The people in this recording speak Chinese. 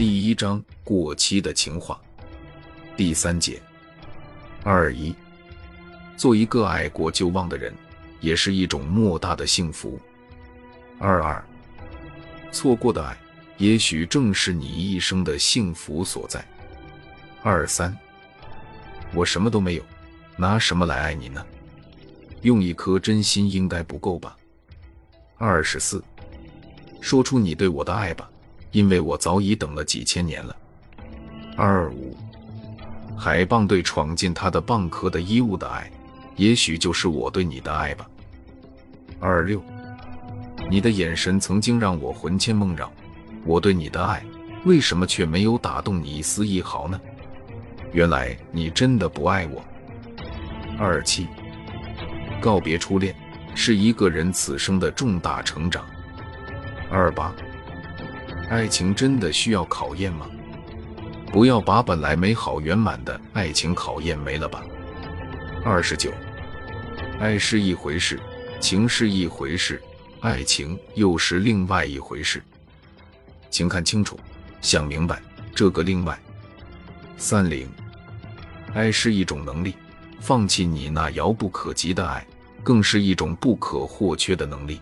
第一章过期的情话，第三节二一，做一个爱过就忘的人，也是一种莫大的幸福。二二，错过的爱，也许正是你一生的幸福所在。二三，我什么都没有，拿什么来爱你呢？用一颗真心应该不够吧。二十四，说出你对我的爱吧。因为我早已等了几千年了。二五，海蚌对闯进他的蚌壳的衣物的爱，也许就是我对你的爱吧。二六，你的眼神曾经让我魂牵梦绕，我对你的爱，为什么却没有打动你一丝一毫呢？原来你真的不爱我。二七，告别初恋，是一个人此生的重大成长。二八。爱情真的需要考验吗？不要把本来美好圆满的爱情考验没了吧。二十九，爱是一回事，情是一回事，爱情又是另外一回事，请看清楚，想明白这个另外。三零，爱是一种能力，放弃你那遥不可及的爱，更是一种不可或缺的能力。